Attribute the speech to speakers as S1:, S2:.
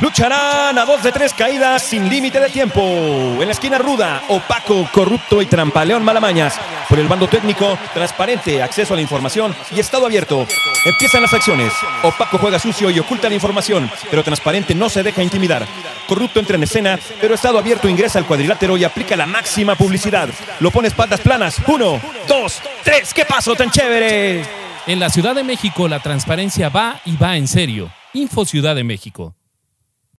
S1: Lucharán a dos de tres caídas sin límite de tiempo. En la esquina ruda, opaco, corrupto y trampaleón malamañas. Por el bando técnico, transparente, acceso a la información y estado abierto. Empiezan las acciones. Opaco juega sucio y oculta la información, pero transparente no se deja intimidar. Corrupto entra en escena, pero estado abierto ingresa al cuadrilátero y aplica la máxima publicidad. Lo pone espaldas planas. Uno, dos, tres. ¡Qué paso tan chévere!
S2: En la Ciudad de México la transparencia va y va en serio. Info Ciudad de México.